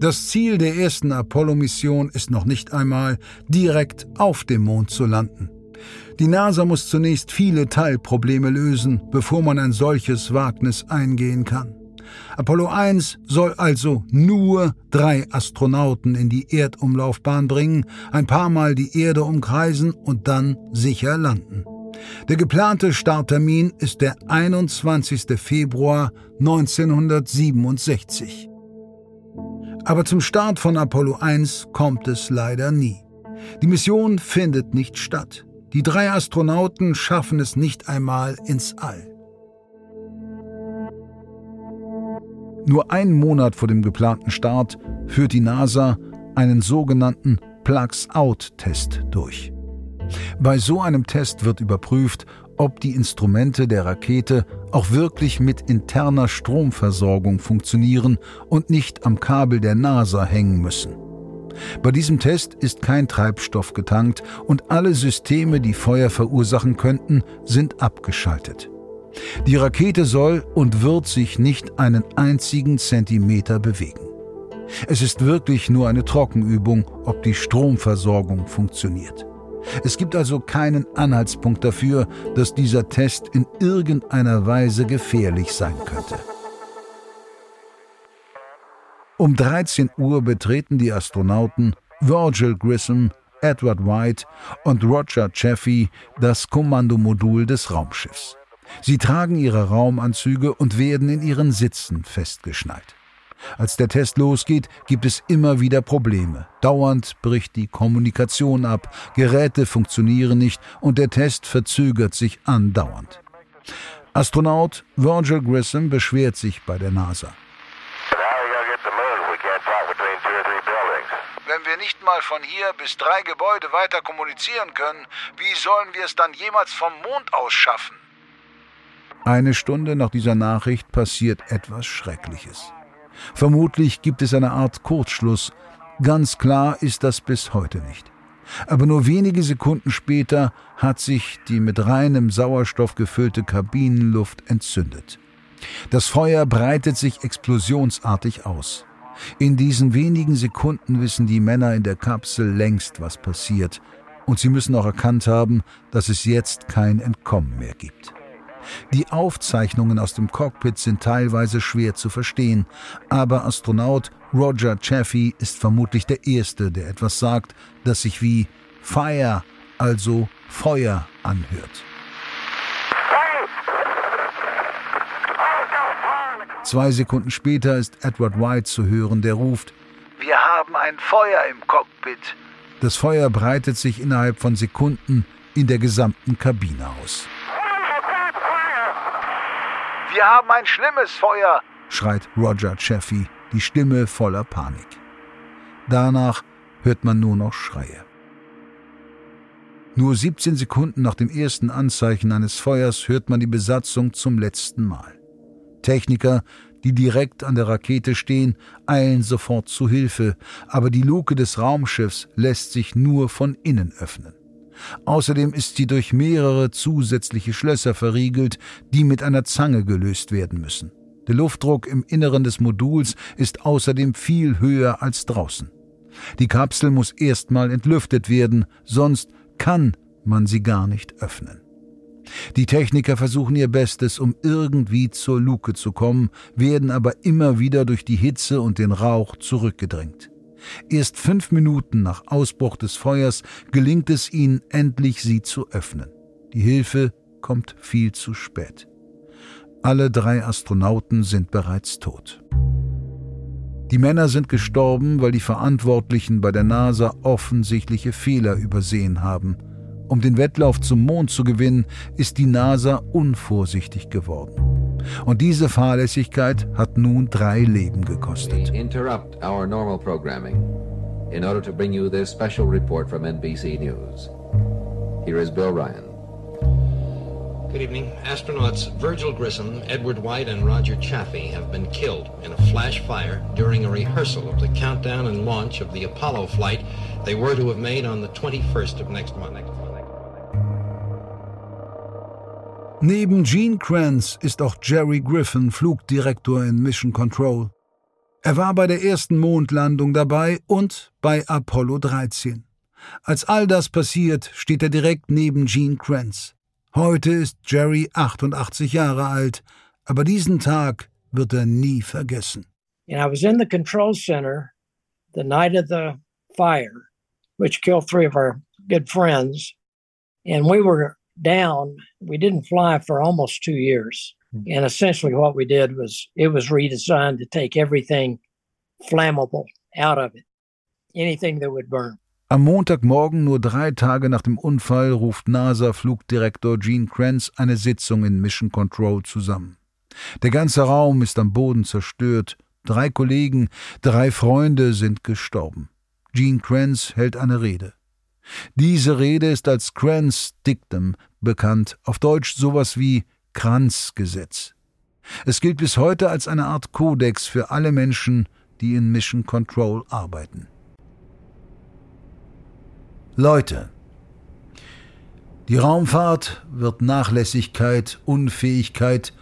Das Ziel der ersten Apollo-Mission ist noch nicht einmal, direkt auf dem Mond zu landen. Die NASA muss zunächst viele Teilprobleme lösen, bevor man ein solches Wagnis eingehen kann. Apollo 1 soll also nur drei Astronauten in die Erdumlaufbahn bringen, ein paar Mal die Erde umkreisen und dann sicher landen. Der geplante Starttermin ist der 21. Februar 1967. Aber zum Start von Apollo 1 kommt es leider nie. Die Mission findet nicht statt. Die drei Astronauten schaffen es nicht einmal ins All. Nur einen Monat vor dem geplanten Start führt die NASA einen sogenannten Plugs-Out-Test durch. Bei so einem Test wird überprüft, ob die Instrumente der Rakete auch wirklich mit interner Stromversorgung funktionieren und nicht am Kabel der NASA hängen müssen. Bei diesem Test ist kein Treibstoff getankt und alle Systeme, die Feuer verursachen könnten, sind abgeschaltet. Die Rakete soll und wird sich nicht einen einzigen Zentimeter bewegen. Es ist wirklich nur eine Trockenübung, ob die Stromversorgung funktioniert. Es gibt also keinen Anhaltspunkt dafür, dass dieser Test in irgendeiner Weise gefährlich sein könnte. Um 13 Uhr betreten die Astronauten Virgil Grissom, Edward White und Roger Chaffee das Kommandomodul des Raumschiffs. Sie tragen ihre Raumanzüge und werden in ihren Sitzen festgeschnallt. Als der Test losgeht, gibt es immer wieder Probleme. Dauernd bricht die Kommunikation ab, Geräte funktionieren nicht und der Test verzögert sich andauernd. Astronaut Virgil Grissom beschwert sich bei der NASA. Wenn wir nicht mal von hier bis drei Gebäude weiter kommunizieren können, wie sollen wir es dann jemals vom Mond aus schaffen? Eine Stunde nach dieser Nachricht passiert etwas Schreckliches. Vermutlich gibt es eine Art Kurzschluss. Ganz klar ist das bis heute nicht. Aber nur wenige Sekunden später hat sich die mit reinem Sauerstoff gefüllte Kabinenluft entzündet. Das Feuer breitet sich explosionsartig aus. In diesen wenigen Sekunden wissen die Männer in der Kapsel längst, was passiert, und sie müssen auch erkannt haben, dass es jetzt kein Entkommen mehr gibt. Die Aufzeichnungen aus dem Cockpit sind teilweise schwer zu verstehen, aber Astronaut Roger Chaffee ist vermutlich der Erste, der etwas sagt, das sich wie Fire, also Feuer, anhört. Zwei Sekunden später ist Edward White zu hören, der ruft Wir haben ein Feuer im Cockpit. Das Feuer breitet sich innerhalb von Sekunden in der gesamten Kabine aus. Wir haben ein schlimmes Feuer, schreit Roger Chaffee, die Stimme voller Panik. Danach hört man nur noch Schreie. Nur 17 Sekunden nach dem ersten Anzeichen eines Feuers hört man die Besatzung zum letzten Mal. Techniker, die direkt an der Rakete stehen, eilen sofort zu Hilfe, aber die Luke des Raumschiffs lässt sich nur von innen öffnen. Außerdem ist sie durch mehrere zusätzliche Schlösser verriegelt, die mit einer Zange gelöst werden müssen. Der Luftdruck im Inneren des Moduls ist außerdem viel höher als draußen. Die Kapsel muss erstmal entlüftet werden, sonst kann man sie gar nicht öffnen. Die Techniker versuchen ihr Bestes, um irgendwie zur Luke zu kommen, werden aber immer wieder durch die Hitze und den Rauch zurückgedrängt. Erst fünf Minuten nach Ausbruch des Feuers gelingt es ihnen endlich, sie zu öffnen. Die Hilfe kommt viel zu spät. Alle drei Astronauten sind bereits tot. Die Männer sind gestorben, weil die Verantwortlichen bei der NASA offensichtliche Fehler übersehen haben. Um den Wettlauf zum Mond zu gewinnen, ist die NASA unvorsichtig geworden. Und diese Fahrlässigkeit hat nun drei Leben gekostet. Interrupt our normal programming in order to bring you this special report from NBC News. Here is Bill Ryan. Good evening. Astronauts Virgil Grissom, Edward White, and Roger Chaffee have been killed in a flash fire during a rehearsal of the countdown and launch of the Apollo flight they were to have made on the 21st of next month. Neben Gene Kranz ist auch Jerry Griffin Flugdirektor in Mission Control. Er war bei der ersten Mondlandung dabei und bei Apollo 13. Als all das passiert, steht er direkt neben Gene Kranz. Heute ist Jerry 88 Jahre alt, aber diesen Tag wird er nie vergessen. And I was in the control center the night of the fire, which killed three of our good friends. And we were down. We didn't fly for almost two years. And essentially, what we did was it was redesigned to take everything flammable out of it, anything that would burn. Am Montagmorgen, nur drei Tage nach dem Unfall, ruft NASA-Flugdirektor Gene Kranz eine Sitzung in Mission Control zusammen. Der ganze Raum ist am Boden zerstört. Drei Kollegen, drei Freunde sind gestorben. Gene Kranz hält eine Rede. Diese Rede ist als Kranz Dictum bekannt, auf Deutsch sowas wie Kranz-Gesetz. Es gilt bis heute als eine Art Kodex für alle Menschen, die in Mission Control arbeiten. Leute, die Raumfahrt wird Nachlässigkeit, Unfähigkeit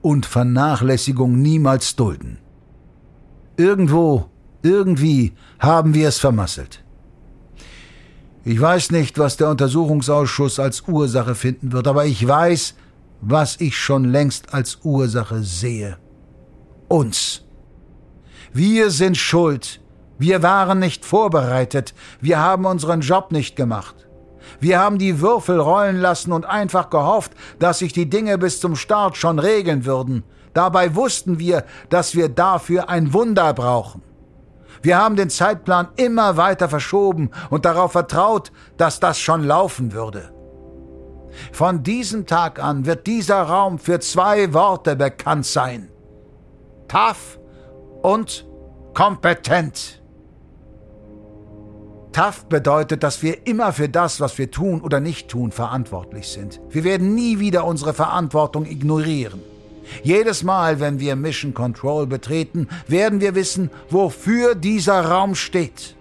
und Vernachlässigung niemals dulden. Irgendwo, irgendwie haben wir es vermasselt. Ich weiß nicht, was der Untersuchungsausschuss als Ursache finden wird, aber ich weiß, was ich schon längst als Ursache sehe. Uns. Wir sind schuld. Wir waren nicht vorbereitet. Wir haben unseren Job nicht gemacht. Wir haben die Würfel rollen lassen und einfach gehofft, dass sich die Dinge bis zum Start schon regeln würden. Dabei wussten wir, dass wir dafür ein Wunder brauchen. Wir haben den Zeitplan immer weiter verschoben und darauf vertraut, dass das schon laufen würde. Von diesem Tag an wird dieser Raum für zwei Worte bekannt sein. Tough und kompetent. Tough bedeutet, dass wir immer für das, was wir tun oder nicht tun, verantwortlich sind. Wir werden nie wieder unsere Verantwortung ignorieren. Jedes Mal, wenn wir Mission Control betreten, werden wir wissen, wofür dieser Raum steht.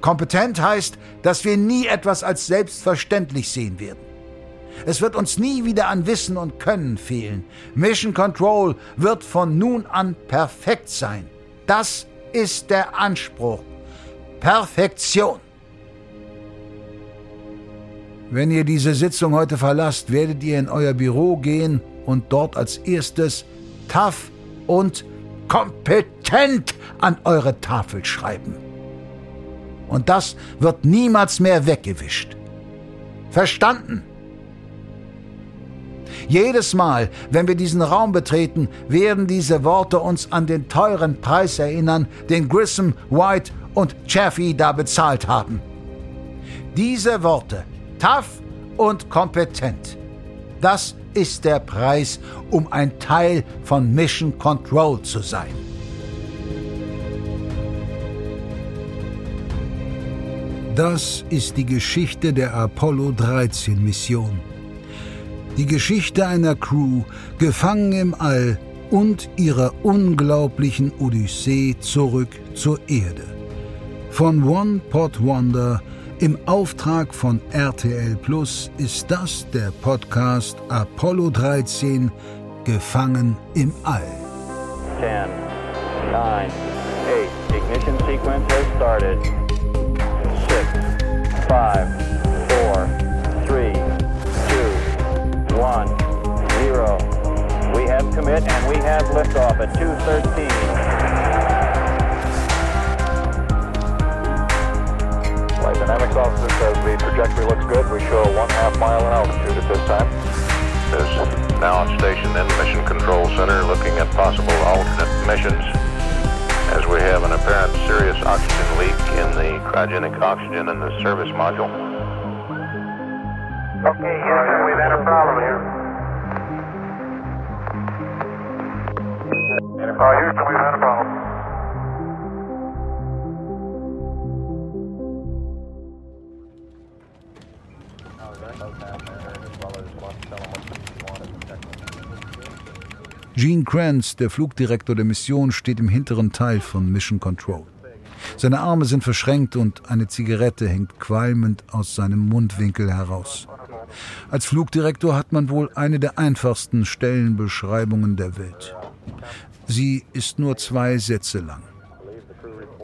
Kompetent heißt, dass wir nie etwas als selbstverständlich sehen werden. Es wird uns nie wieder an Wissen und Können fehlen. Mission Control wird von nun an perfekt sein. Das ist der Anspruch. Perfektion. Wenn ihr diese Sitzung heute verlasst, werdet ihr in euer Büro gehen und dort als erstes tough und kompetent an eure Tafel schreiben. Und das wird niemals mehr weggewischt. Verstanden? Jedes Mal, wenn wir diesen Raum betreten, werden diese Worte uns an den teuren Preis erinnern, den Grissom, White und Chaffee da bezahlt haben. Diese Worte, tough und kompetent, das ist der Preis, um ein Teil von Mission Control zu sein. Das ist die Geschichte der Apollo 13 Mission. Die Geschichte einer Crew, gefangen im All und ihrer unglaublichen Odyssee zurück zur Erde. Von One Pot Wonder im Auftrag von RTL Plus ist das der Podcast Apollo 13 Gefangen im All. 10, 9, 8. Ignition sequence has started. 6, 5, 4, 3, 2, 1, 0. We have commit and we have liftoff at 213. Dynamics officer says the trajectory looks good. We show one half mile in altitude at this time. is now stationed in the Mission Control Center looking at possible alternate missions as we have an apparent serious oxygen leak in the cryogenic oxygen in the service module. Okay, Houston, we've had a problem here. Uh, Houston, we've had a problem. Gene Kranz, der Flugdirektor der Mission, steht im hinteren Teil von Mission Control. Seine Arme sind verschränkt und eine Zigarette hängt qualmend aus seinem Mundwinkel heraus. Als Flugdirektor hat man wohl eine der einfachsten Stellenbeschreibungen der Welt. Sie ist nur zwei Sätze lang.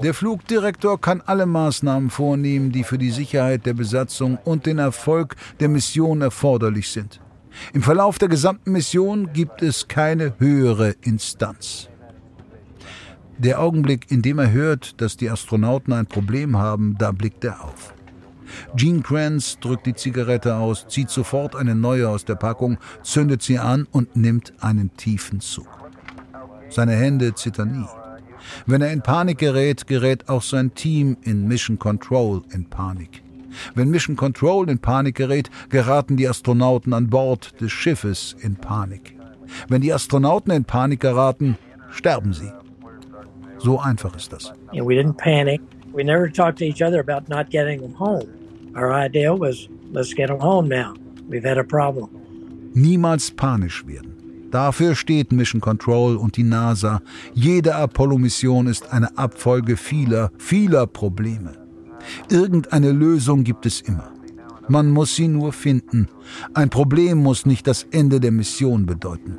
Der Flugdirektor kann alle Maßnahmen vornehmen, die für die Sicherheit der Besatzung und den Erfolg der Mission erforderlich sind. Im Verlauf der gesamten Mission gibt es keine höhere Instanz. Der Augenblick, in dem er hört, dass die Astronauten ein Problem haben, da blickt er auf. Gene Kranz drückt die Zigarette aus, zieht sofort eine neue aus der Packung, zündet sie an und nimmt einen tiefen Zug. Seine Hände zittern nie. Wenn er in Panik gerät, gerät auch sein Team in Mission Control in Panik. Wenn Mission Control in Panik gerät, geraten die Astronauten an Bord des Schiffes in Panik. Wenn die Astronauten in Panik geraten, sterben sie. So einfach ist das. And we didn't panic. We never talked to each other about not getting them home. Our idea was, let's get them home now. We've had a problem. Niemals panisch werden. Dafür steht Mission Control und die NASA. Jede Apollo-Mission ist eine Abfolge vieler, vieler Probleme. Irgendeine Lösung gibt es immer. Man muss sie nur finden. Ein Problem muss nicht das Ende der Mission bedeuten.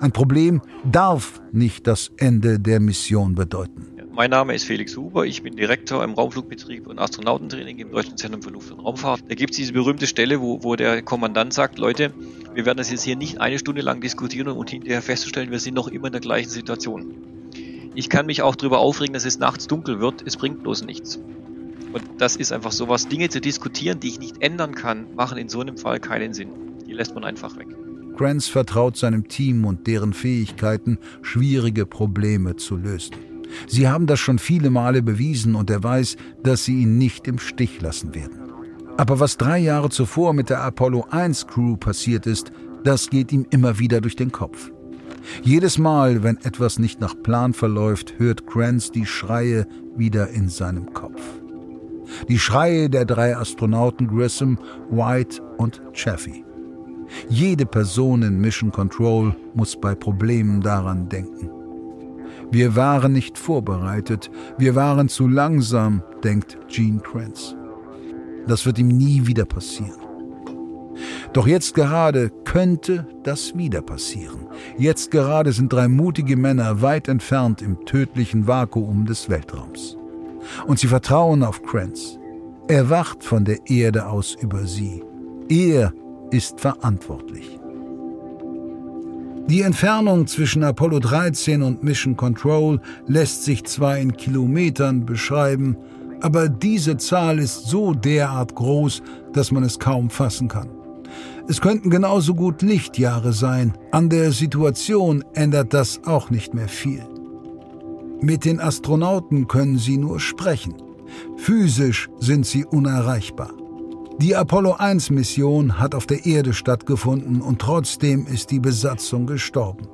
Ein Problem darf nicht das Ende der Mission bedeuten. Mein Name ist Felix Huber, ich bin Direktor im Raumflugbetrieb und Astronautentraining im Deutschen Zentrum für Luft- und Raumfahrt. Da gibt es diese berühmte Stelle, wo, wo der Kommandant sagt, Leute, wir werden das jetzt hier nicht eine Stunde lang diskutieren und hinterher festzustellen, wir sind noch immer in der gleichen Situation. Ich kann mich auch darüber aufregen, dass es nachts dunkel wird, es bringt bloß nichts. Und das ist einfach sowas, Dinge zu diskutieren, die ich nicht ändern kann, machen in so einem Fall keinen Sinn. Die lässt man einfach weg. Kranz vertraut seinem Team und deren Fähigkeiten, schwierige Probleme zu lösen. Sie haben das schon viele Male bewiesen und er weiß, dass sie ihn nicht im Stich lassen werden. Aber was drei Jahre zuvor mit der Apollo 1 Crew passiert ist, das geht ihm immer wieder durch den Kopf. Jedes Mal, wenn etwas nicht nach Plan verläuft, hört Kranz die Schreie wieder in seinem Kopf. Die Schreie der drei Astronauten Grissom, White und Chaffee. Jede Person in Mission Control muss bei Problemen daran denken. Wir waren nicht vorbereitet, wir waren zu langsam, denkt Gene Kranz. Das wird ihm nie wieder passieren. Doch jetzt gerade könnte das wieder passieren. Jetzt gerade sind drei mutige Männer weit entfernt im tödlichen Vakuum des Weltraums. Und sie vertrauen auf Kranz. Er wacht von der Erde aus über sie. Er ist verantwortlich. Die Entfernung zwischen Apollo 13 und Mission Control lässt sich zwar in Kilometern beschreiben, aber diese Zahl ist so derart groß, dass man es kaum fassen kann. Es könnten genauso gut Lichtjahre sein. An der Situation ändert das auch nicht mehr viel. Mit den Astronauten können sie nur sprechen. Physisch sind sie unerreichbar. Die Apollo 1-Mission hat auf der Erde stattgefunden und trotzdem ist die Besatzung gestorben.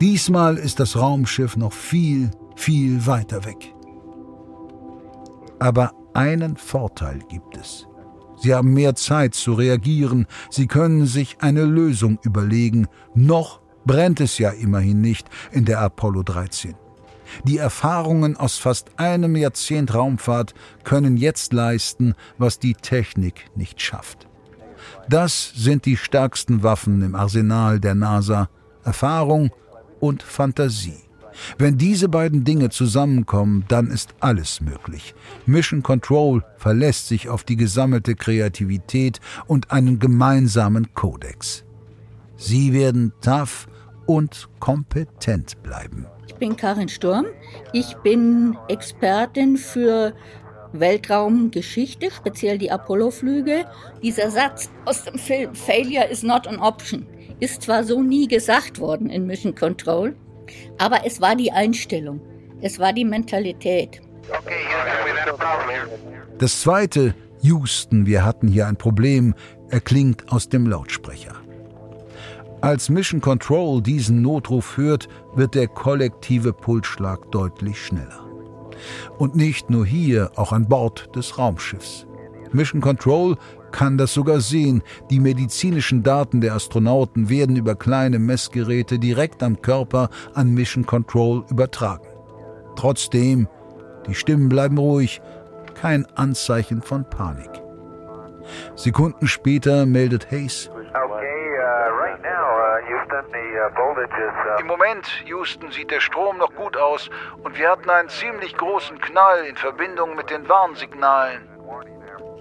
Diesmal ist das Raumschiff noch viel, viel weiter weg. Aber einen Vorteil gibt es. Sie haben mehr Zeit zu reagieren, sie können sich eine Lösung überlegen. Noch brennt es ja immerhin nicht in der Apollo 13. Die Erfahrungen aus fast einem Jahrzehnt Raumfahrt können jetzt leisten, was die Technik nicht schafft. Das sind die stärksten Waffen im Arsenal der NASA Erfahrung und Fantasie. Wenn diese beiden Dinge zusammenkommen, dann ist alles möglich. Mission Control verlässt sich auf die gesammelte Kreativität und einen gemeinsamen Kodex. Sie werden tough und kompetent bleiben bin Karin Sturm. Ich bin Expertin für Weltraumgeschichte, speziell die Apollo-Flüge. Dieser Satz aus dem Film Failure is not an option ist zwar so nie gesagt worden in Mission Control, aber es war die Einstellung, es war die Mentalität. Das zweite, Houston, wir hatten hier ein Problem, erklingt aus dem Lautsprecher. Als Mission Control diesen Notruf hört, wird der kollektive Pulsschlag deutlich schneller. Und nicht nur hier, auch an Bord des Raumschiffs. Mission Control kann das sogar sehen. Die medizinischen Daten der Astronauten werden über kleine Messgeräte direkt am Körper an Mission Control übertragen. Trotzdem, die Stimmen bleiben ruhig, kein Anzeichen von Panik. Sekunden später meldet Hayes, Okay, uh, right now, uh, Houston, Im Moment, Houston, sieht der Strom noch gut aus und wir hatten einen ziemlich großen Knall in Verbindung mit den Warnsignalen.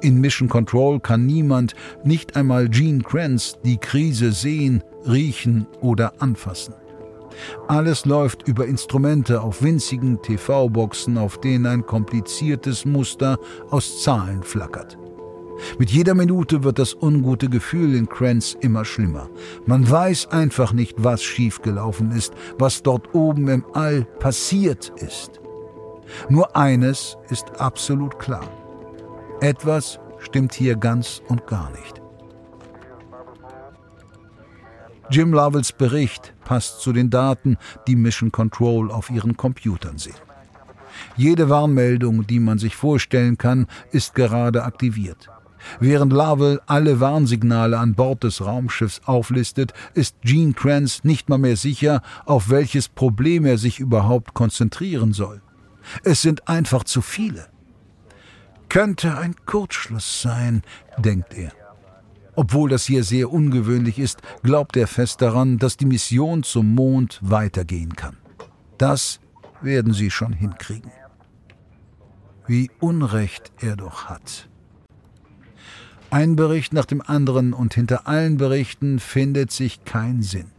In Mission Control kann niemand, nicht einmal Gene Kranz, die Krise sehen, riechen oder anfassen. Alles läuft über Instrumente auf winzigen TV-Boxen, auf denen ein kompliziertes Muster aus Zahlen flackert. Mit jeder Minute wird das ungute Gefühl in Kranz immer schlimmer. Man weiß einfach nicht, was schiefgelaufen ist, was dort oben im All passiert ist. Nur eines ist absolut klar. Etwas stimmt hier ganz und gar nicht. Jim Lovels Bericht passt zu den Daten, die Mission Control auf ihren Computern sehen. Jede Warnmeldung, die man sich vorstellen kann, ist gerade aktiviert. Während Lovell alle Warnsignale an Bord des Raumschiffs auflistet, ist Gene Kranz nicht mal mehr sicher, auf welches Problem er sich überhaupt konzentrieren soll. Es sind einfach zu viele. Könnte ein Kurzschluss sein, denkt er. Obwohl das hier sehr ungewöhnlich ist, glaubt er fest daran, dass die Mission zum Mond weitergehen kann. Das werden sie schon hinkriegen. Wie Unrecht er doch hat. Ein Bericht nach dem anderen und hinter allen Berichten findet sich kein Sinn.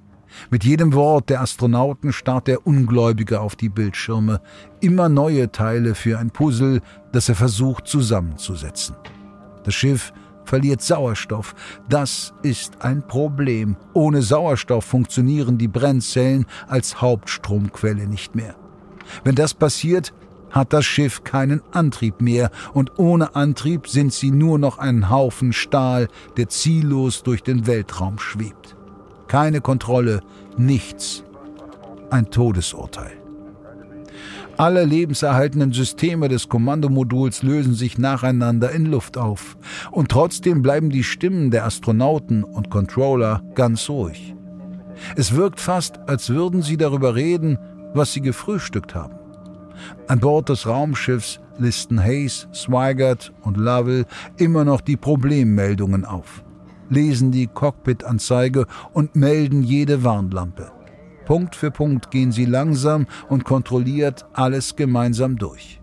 Mit jedem Wort der Astronauten starrt der Ungläubige auf die Bildschirme, immer neue Teile für ein Puzzle, das er versucht zusammenzusetzen. Das Schiff verliert Sauerstoff. Das ist ein Problem. Ohne Sauerstoff funktionieren die Brennzellen als Hauptstromquelle nicht mehr. Wenn das passiert, hat das Schiff keinen Antrieb mehr, und ohne Antrieb sind sie nur noch ein Haufen Stahl, der ziellos durch den Weltraum schwebt. Keine Kontrolle, nichts. Ein Todesurteil. Alle lebenserhaltenden Systeme des Kommandomoduls lösen sich nacheinander in Luft auf. Und trotzdem bleiben die Stimmen der Astronauten und Controller ganz ruhig. Es wirkt fast, als würden sie darüber reden, was sie gefrühstückt haben. An Bord des Raumschiffs listen Hayes, Swigert und Lovell immer noch die Problemmeldungen auf lesen die Cockpit-Anzeige und melden jede Warnlampe. Punkt für Punkt gehen sie langsam und kontrolliert alles gemeinsam durch.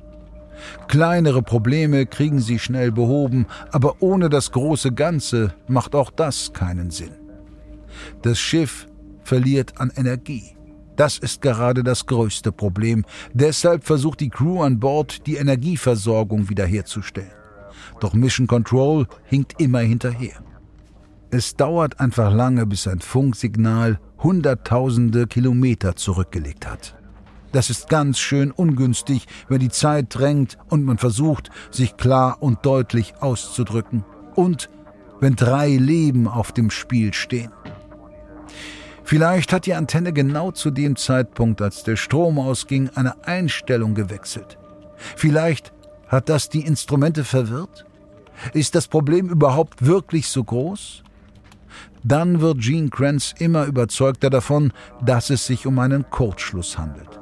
Kleinere Probleme kriegen sie schnell behoben, aber ohne das große Ganze macht auch das keinen Sinn. Das Schiff verliert an Energie. Das ist gerade das größte Problem. Deshalb versucht die Crew an Bord, die Energieversorgung wiederherzustellen. Doch Mission Control hinkt immer hinterher. Es dauert einfach lange, bis ein Funksignal hunderttausende Kilometer zurückgelegt hat. Das ist ganz schön ungünstig, wenn die Zeit drängt und man versucht, sich klar und deutlich auszudrücken. Und wenn drei Leben auf dem Spiel stehen. Vielleicht hat die Antenne genau zu dem Zeitpunkt, als der Strom ausging, eine Einstellung gewechselt. Vielleicht hat das die Instrumente verwirrt? Ist das Problem überhaupt wirklich so groß? dann wird Gene Kranz immer überzeugter davon, dass es sich um einen Kurzschluss handelt.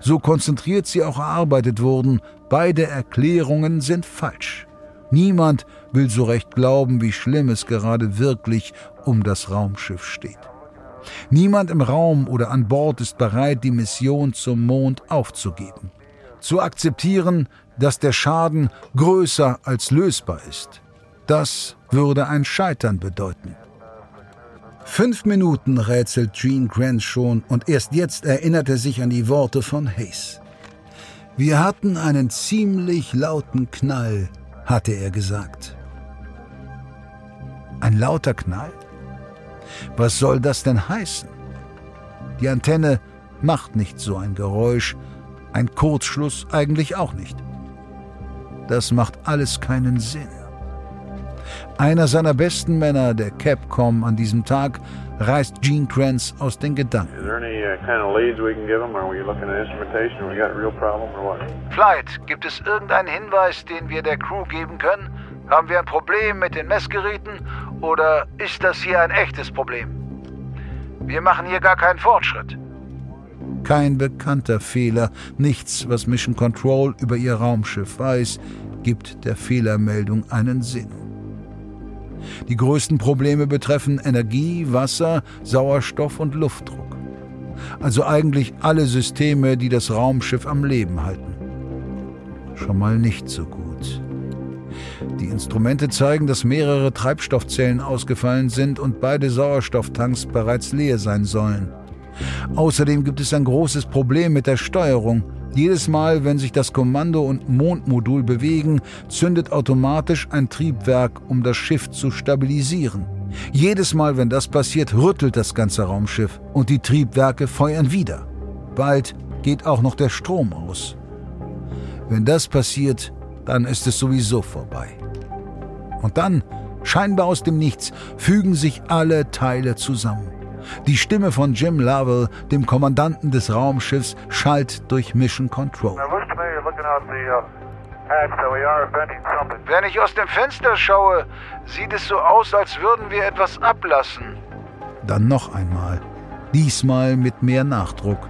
So konzentriert sie auch erarbeitet wurden, beide Erklärungen sind falsch. Niemand will so recht glauben, wie schlimm es gerade wirklich um das Raumschiff steht. Niemand im Raum oder an Bord ist bereit, die Mission zum Mond aufzugeben. Zu akzeptieren, dass der Schaden größer als lösbar ist. Das würde ein Scheitern bedeuten. Fünf Minuten rätselt Gene Grant schon und erst jetzt erinnert er sich an die Worte von Hayes. Wir hatten einen ziemlich lauten Knall, hatte er gesagt. Ein lauter Knall? Was soll das denn heißen? Die Antenne macht nicht so ein Geräusch, ein Kurzschluss eigentlich auch nicht. Das macht alles keinen Sinn. Einer seiner besten Männer, der Capcom, an diesem Tag reißt Gene Kranz aus den Gedanken. Flight, gibt es irgendeinen Hinweis, den wir der Crew geben können? Haben wir ein Problem mit den Messgeräten oder ist das hier ein echtes Problem? Wir machen hier gar keinen Fortschritt. Kein bekannter Fehler, nichts, was Mission Control über ihr Raumschiff weiß, gibt der Fehlermeldung einen Sinn. Die größten Probleme betreffen Energie, Wasser, Sauerstoff und Luftdruck. Also eigentlich alle Systeme, die das Raumschiff am Leben halten. Schon mal nicht so gut. Die Instrumente zeigen, dass mehrere Treibstoffzellen ausgefallen sind und beide Sauerstofftanks bereits leer sein sollen. Außerdem gibt es ein großes Problem mit der Steuerung. Jedes Mal, wenn sich das Kommando- und Mondmodul bewegen, zündet automatisch ein Triebwerk, um das Schiff zu stabilisieren. Jedes Mal, wenn das passiert, rüttelt das ganze Raumschiff und die Triebwerke feuern wieder. Bald geht auch noch der Strom aus. Wenn das passiert, dann ist es sowieso vorbei. Und dann, scheinbar aus dem Nichts, fügen sich alle Teile zusammen. Die Stimme von Jim Lovell, dem Kommandanten des Raumschiffs, schallt durch Mission Control. Wenn ich aus dem Fenster schaue, sieht es so aus, als würden wir etwas ablassen. Dann noch einmal. Diesmal mit mehr Nachdruck.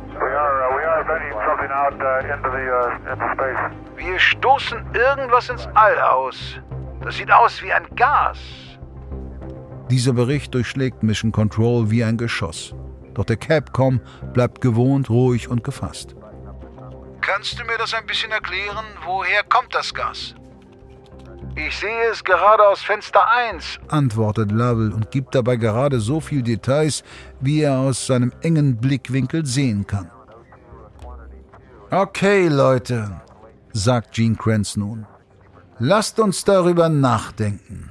Wir stoßen irgendwas ins All aus. Das sieht aus wie ein Gas. Dieser Bericht durchschlägt Mission Control wie ein Geschoss. Doch der Capcom bleibt gewohnt ruhig und gefasst. Kannst du mir das ein bisschen erklären? Woher kommt das Gas? Ich sehe es gerade aus Fenster 1, antwortet Lovell und gibt dabei gerade so viel Details, wie er aus seinem engen Blickwinkel sehen kann. Okay, Leute, sagt Gene Kranz nun. Lasst uns darüber nachdenken.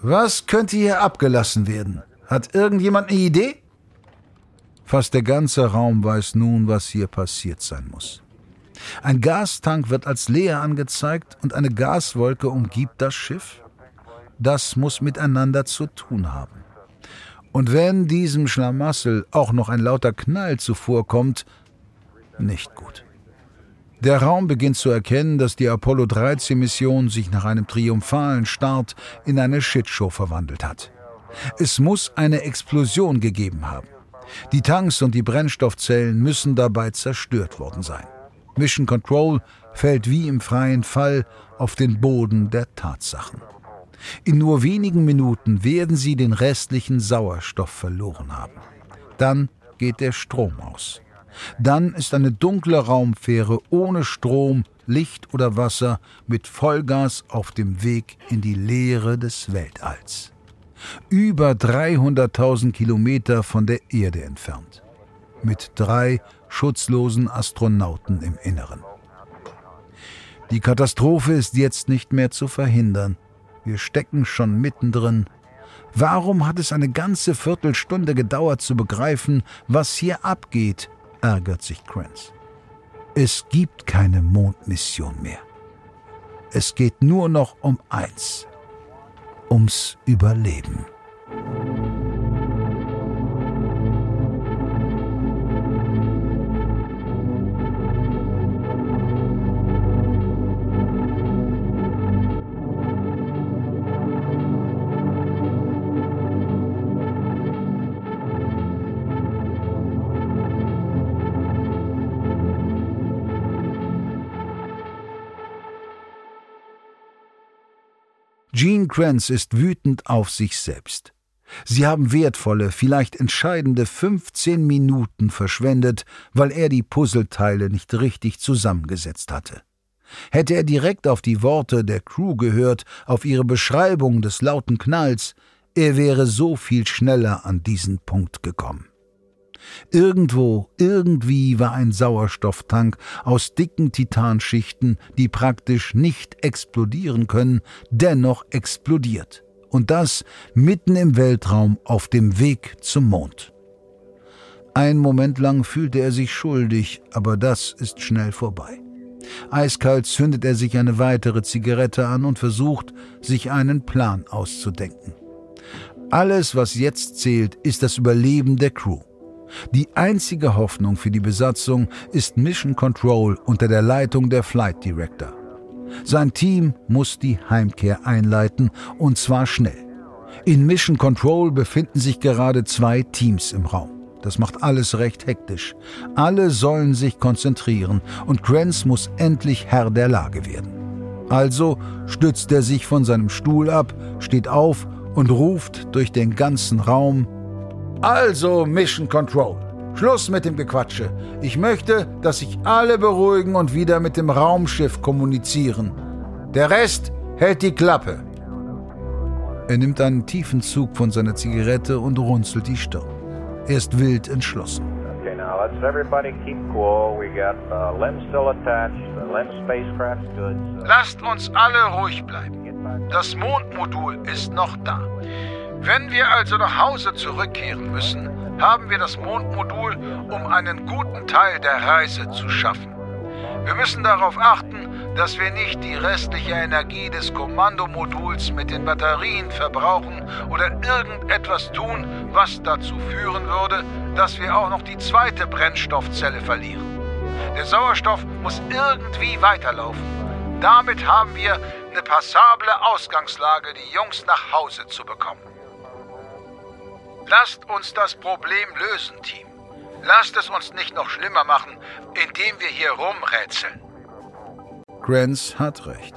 Was könnte hier abgelassen werden? Hat irgendjemand eine Idee? Fast der ganze Raum weiß nun, was hier passiert sein muss. Ein Gastank wird als leer angezeigt und eine Gaswolke umgibt das Schiff. Das muss miteinander zu tun haben. Und wenn diesem Schlamassel auch noch ein lauter Knall zuvorkommt, nicht gut. Der Raum beginnt zu erkennen, dass die Apollo 13 Mission sich nach einem triumphalen Start in eine Shitshow verwandelt hat. Es muss eine Explosion gegeben haben. Die Tanks und die Brennstoffzellen müssen dabei zerstört worden sein. Mission Control fällt wie im freien Fall auf den Boden der Tatsachen. In nur wenigen Minuten werden sie den restlichen Sauerstoff verloren haben. Dann geht der Strom aus. Dann ist eine dunkle Raumfähre ohne Strom, Licht oder Wasser mit Vollgas auf dem Weg in die Leere des Weltalls. Über 300.000 Kilometer von der Erde entfernt. Mit drei schutzlosen Astronauten im Inneren. Die Katastrophe ist jetzt nicht mehr zu verhindern. Wir stecken schon mittendrin Warum hat es eine ganze Viertelstunde gedauert zu begreifen, was hier abgeht ärgert sich Kranz. Es gibt keine Mondmission mehr. Es geht nur noch um eins, ums Überleben. Gene Kranz ist wütend auf sich selbst. Sie haben wertvolle, vielleicht entscheidende 15 Minuten verschwendet, weil er die Puzzleteile nicht richtig zusammengesetzt hatte. Hätte er direkt auf die Worte der Crew gehört, auf ihre Beschreibung des lauten Knalls, er wäre so viel schneller an diesen Punkt gekommen. Irgendwo, irgendwie war ein Sauerstofftank aus dicken Titanschichten, die praktisch nicht explodieren können, dennoch explodiert. Und das mitten im Weltraum auf dem Weg zum Mond. Ein Moment lang fühlte er sich schuldig, aber das ist schnell vorbei. Eiskalt zündet er sich eine weitere Zigarette an und versucht, sich einen Plan auszudenken. Alles, was jetzt zählt, ist das Überleben der Crew. Die einzige Hoffnung für die Besatzung ist Mission Control unter der Leitung der Flight Director. Sein Team muss die Heimkehr einleiten, und zwar schnell. In Mission Control befinden sich gerade zwei Teams im Raum. Das macht alles recht hektisch. Alle sollen sich konzentrieren und Kranz muss endlich Herr der Lage werden. Also stützt er sich von seinem Stuhl ab, steht auf und ruft durch den ganzen Raum Also, Mission Control. Schluss mit dem Gequatsche. Ich möchte, dass sich alle beruhigen und wieder mit dem Raumschiff kommunizieren. Der Rest hält die Klappe. Er nimmt einen tiefen Zug von seiner Zigarette und runzelt die Stirn. Er ist wild entschlossen. Okay, now let's everybody keep cool. We got uh, limbs still attached. The limb spacecraft's good. So Lasst uns alle ruhig bleiben. Das Mondmodul ist noch da. Wenn wir also nach Hause zurückkehren müssen, haben wir das Mondmodul, um einen guten Teil der Reise zu schaffen. Wir müssen darauf achten, dass wir nicht die restliche Energie des Kommandomoduls mit den Batterien verbrauchen oder irgendetwas tun, was dazu führen würde, dass wir auch noch die zweite Brennstoffzelle verlieren. Der Sauerstoff muss irgendwie weiterlaufen. Damit haben wir eine passable Ausgangslage, die Jungs nach Hause zu bekommen. Lasst uns das Problem lösen, Team. Lasst es uns nicht noch schlimmer machen, indem wir hier rumrätseln. Grants hat recht.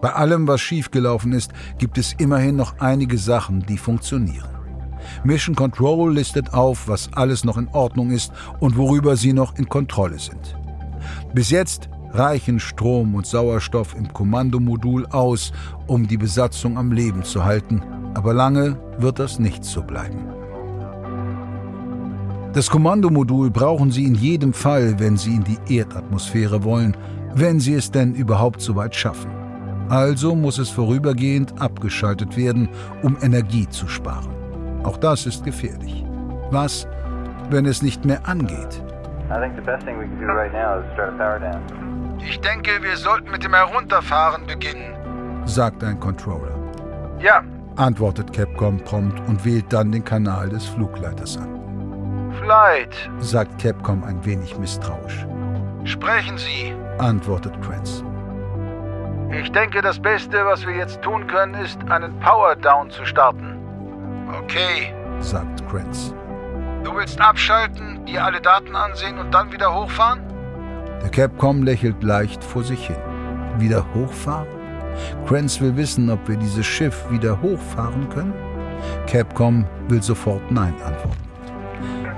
Bei allem, was schiefgelaufen ist, gibt es immerhin noch einige Sachen, die funktionieren. Mission Control listet auf, was alles noch in Ordnung ist und worüber sie noch in Kontrolle sind. Bis jetzt reichen Strom und Sauerstoff im Kommandomodul aus, um die Besatzung am Leben zu halten, aber lange wird das nicht so bleiben. Das Kommandomodul brauchen Sie in jedem Fall, wenn Sie in die Erdatmosphäre wollen, wenn Sie es denn überhaupt so weit schaffen. Also muss es vorübergehend abgeschaltet werden, um Energie zu sparen. Auch das ist gefährlich. Was, wenn es nicht mehr angeht? I think the best thing we can do right now is start a power down. Ich denke, wir sollten mit dem Herunterfahren beginnen. sagt ein Controller. Ja, Antwortet Capcom prompt und wählt dann den Kanal des Flugleiters an. Flight. Sagt Capcom ein wenig misstrauisch. Sprechen Sie. Antwortet Kranz. Ich denke, das Beste, was wir jetzt tun können, ist, einen Power Down zu starten. Okay. Sagt Kranz. Du willst abschalten, dir alle Daten ansehen und dann wieder hochfahren? Der Capcom lächelt leicht vor sich hin. Wieder hochfahren? Kranz will wissen, ob wir dieses Schiff wieder hochfahren können. Capcom will sofort Nein antworten.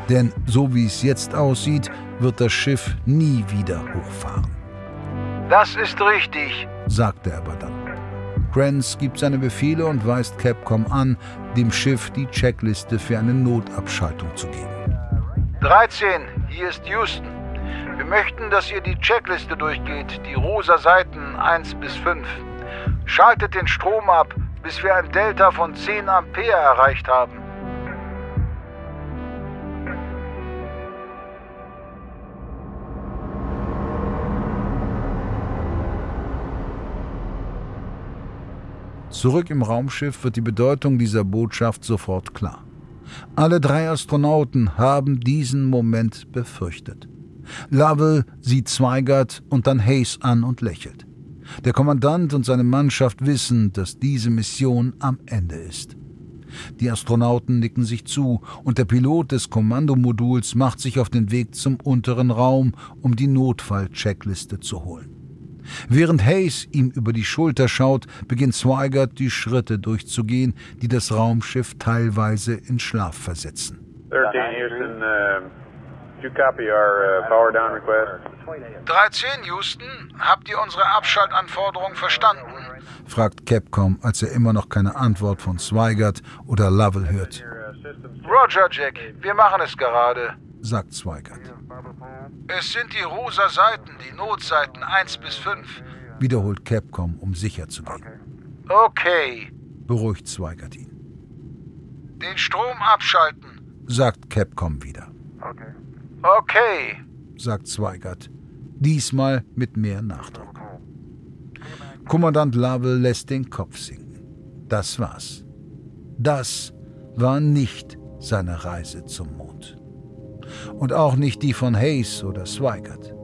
Denn so wie es jetzt aussieht, wird das Schiff nie wieder hochfahren, Das ist richtig. sagt er aber dann. Kranz gibt seine Befehle und weist Capcom an, dem Schiff die Checkliste für eine Notabschaltung zu geben. 13, hier ist Houston. Wir möchten, dass ihr die Checkliste durchgeht, die rosa Seiten 1 bis 5. Schaltet den Strom ab, bis wir ein Delta von 10 Ampere erreicht haben. Zurück im Raumschiff wird die Bedeutung dieser Botschaft sofort klar. Alle drei Astronauten haben diesen Moment befürchtet. Lovell sieht Zweigert und dann Hayes an und lächelt. Der Kommandant und seine Mannschaft wissen, dass diese Mission am Ende ist. Die Astronauten nicken sich zu und der Pilot des Kommandomoduls macht sich auf den Weg zum unteren Raum, um die Notfall-Checkliste zu holen. Während Hayes ihm über die Schulter schaut, beginnt Zweigert die Schritte durchzugehen, die das Raumschiff teilweise in Schlaf versetzen. 13 Houston, uh, you copy our uh, power down request? 13, Houston, habt ihr unsere Abschaltanforderung verstanden? fragt Capcom, als er immer noch keine Antwort von Zweigert oder Lovell hört, Roger, Jack, wir machen es gerade. sagt Zweigert. Es sind die rosa Seiten, die Notseiten 1 bis 5. Wiederholt Capcom, um sicher zu gehen. Okay. Beruhigt Zweigert ihn. Den Strom abschalten. Sagt Capcom wieder. Okay. sagt Zweigert. Diesmal mit mehr Nachdruck. Kommandant Lovell lässt den Kopf sinken. Das war's. Das war nicht seine Reise zum Mond. Und auch nicht die von Hayes oder Zweigert.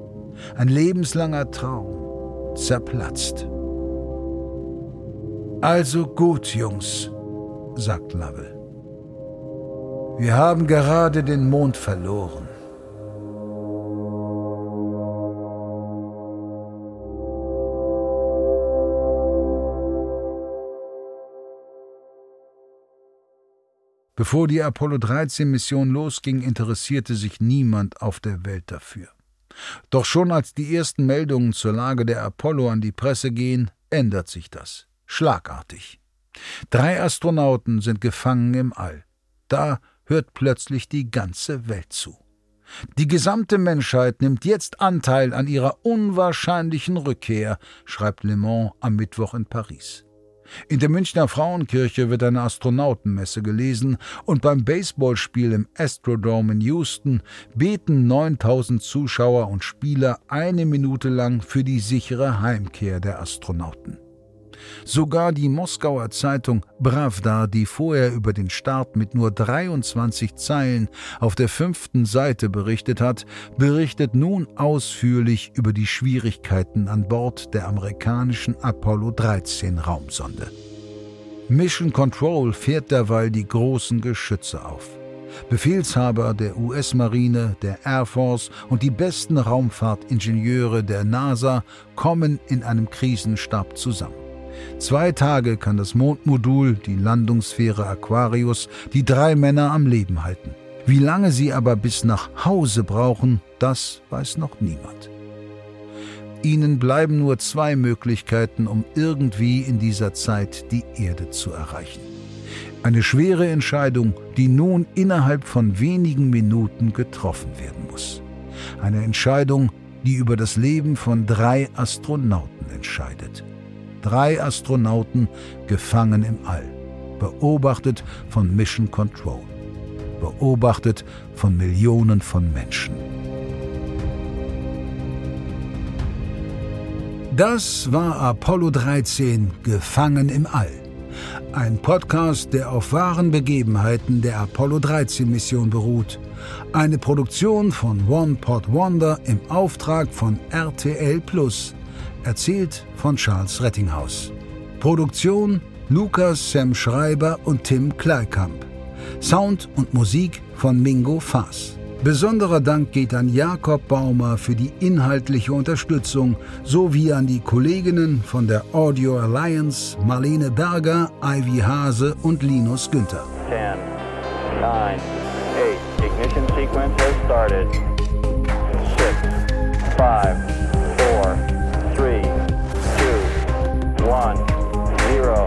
Ein lebenslanger Traum zerplatzt. Also gut, Jungs, sagt Lovell. Wir haben gerade den Mond verloren. Bevor die Apollo 13 Mission losging, interessierte sich niemand auf der Welt dafür. Doch schon als die ersten Meldungen zur Lage der Apollo an die Presse gehen, ändert sich das. Schlagartig. Drei Astronauten sind gefangen im All. Da hört plötzlich die ganze Welt zu. Die gesamte Menschheit nimmt jetzt Anteil an ihrer unwahrscheinlichen Rückkehr, schreibt Le Mans am Mittwoch in Paris. In der Münchner Frauenkirche wird eine Astronautenmesse gelesen und beim Baseballspiel im Astrodome in Houston beten 9000 Zuschauer und Spieler eine Minute lang für die sichere Heimkehr der Astronauten. Sogar die Moskauer Zeitung Pravda, die vorher über den Start mit nur 23 Zeilen auf der fünften Seite berichtet hat, berichtet nun ausführlich über die Schwierigkeiten an Bord der amerikanischen Apollo 13 Raumsonde. Mission Control fährt derweil die großen Geschütze auf. Befehlshaber der US-Marine, der Air Force und die besten Raumfahrtingenieure der NASA kommen in einem Krisenstab zusammen. Zwei Tage kann das Mondmodul, die Landungsfähre Aquarius, die drei Männer am Leben halten. Wie lange sie aber bis nach Hause brauchen, das weiß noch niemand. Ihnen bleiben nur zwei Möglichkeiten, um irgendwie in dieser Zeit die Erde zu erreichen. Eine schwere Entscheidung, die nun innerhalb von wenigen Minuten getroffen werden muss. Eine Entscheidung, die über das Leben von drei Astronauten entscheidet drei Astronauten gefangen im All, beobachtet von Mission Control, beobachtet von Millionen von Menschen. Das war Apollo 13, Gefangen im All. Ein Podcast, der auf wahren Begebenheiten der Apollo 13 Mission beruht. Eine Produktion von One Pot Wonder im Auftrag von RTL Plus erzählt von Charles Rettinghaus. Produktion Lukas Sam Schreiber und Tim Kleikamp. Sound und Musik von Mingo Faas. Besonderer Dank geht an Jakob Baumer für die inhaltliche Unterstützung sowie an die Kolleginnen von der Audio Alliance Marlene Berger, Ivy Hase und Linus Günther. 10, 9, 8, ignition sequence has started. 6, 5, one, zero.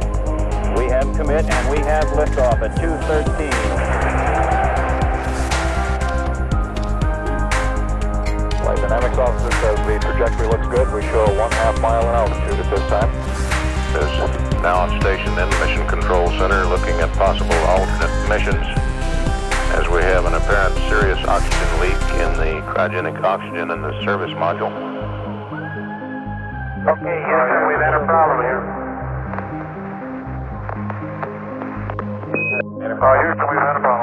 We have commit and we have liftoff at 213. Flight dynamics officer says the trajectory looks good. We show one half mile in altitude at this time. Is now on station in the Mission Control Center looking at possible alternate missions as we have an apparent serious oxygen leak in the cryogenic oxygen in the service module. Okay, we've had a problem here. Uh, Houston, we've had a problem.